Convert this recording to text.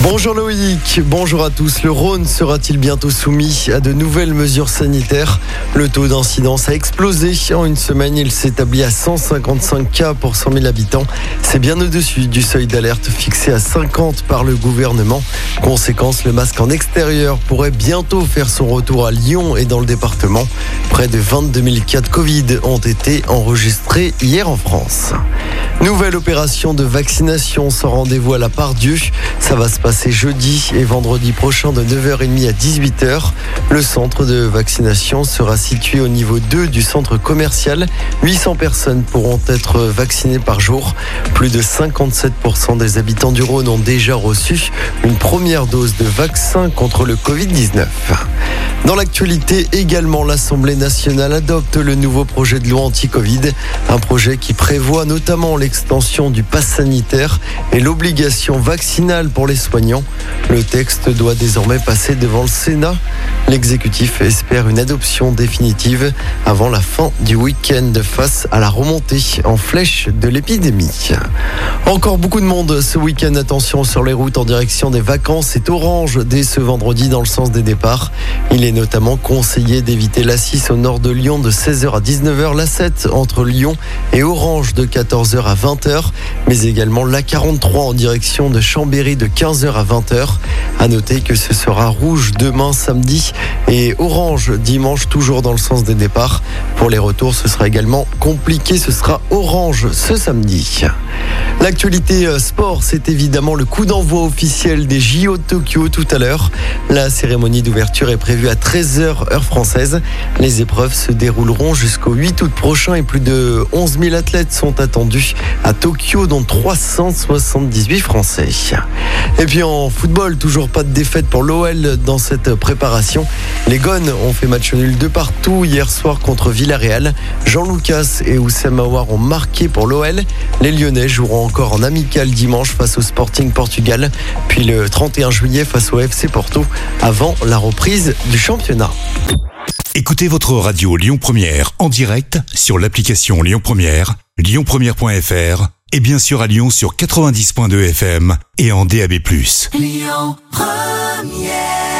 Bonjour Loïc, bonjour à tous. Le Rhône sera-t-il bientôt soumis à de nouvelles mesures sanitaires? Le taux d'incidence a explosé. En une semaine, il s'établit à 155 cas pour 100 000 habitants. C'est bien au-dessus du seuil d'alerte fixé à 50 par le gouvernement. Conséquence, le masque en extérieur pourrait bientôt faire son retour à Lyon et dans le département. Près de 22 000 cas de Covid ont été enregistrés hier en France. Nouvelle opération de vaccination sans rendez-vous à la part. Ça jeudi et vendredi prochain de 9h30 à 18h. Le centre de vaccination sera situé au niveau 2 du centre commercial. 800 personnes pourront être vaccinées par jour. Plus de 57% des habitants du Rhône ont déjà reçu une première dose de vaccin contre le Covid-19. Dans l'actualité également, l'Assemblée nationale adopte le nouveau projet de loi anti-Covid, un projet qui prévoit notamment l'extension du pass sanitaire et l'obligation vaccinale pour les soignants. Le texte doit désormais passer devant le Sénat. L'exécutif espère une adoption définitive avant la fin du week-end face à la remontée en flèche de l'épidémie. Encore beaucoup de monde ce week-end. Attention sur les routes en direction des vacances. C'est orange dès ce vendredi dans le sens des départs. Il est notamment conseillé d'éviter la 6 au nord de Lyon de 16h à 19h, la 7 entre Lyon et Orange de 14h à 20h, mais également la 43 en direction de Chambéry de 15h à 20h. À noter que ce sera rouge demain samedi et orange dimanche toujours dans le sens des départs. Pour les retours, ce sera également compliqué, ce sera orange ce samedi. L'actualité euh, sport, c'est évidemment le coup d'envoi officiel des JO de Tokyo tout à l'heure. La cérémonie d'ouverture est prévue à 13h heure française. Les épreuves se dérouleront jusqu'au 8 août prochain et plus de 11 000 athlètes sont attendus à Tokyo, dont 378 Français. Et puis en football, toujours pas de défaite pour l'OL dans cette préparation. Les Gones ont fait match nul de partout hier soir contre Villarreal. Jean Lucas et Oussem Aouar ont marqué pour l'OL. Les Lyonnais joueront encore en amical dimanche face au Sporting Portugal, puis le 31 juillet face au FC Porto, avant la reprise du championnat. Écoutez votre radio Lyon Première en direct sur l'application Lyon Première, lyonpremière.fr et bien sûr à Lyon sur 90.2 FM et en DAB+. Lyon Première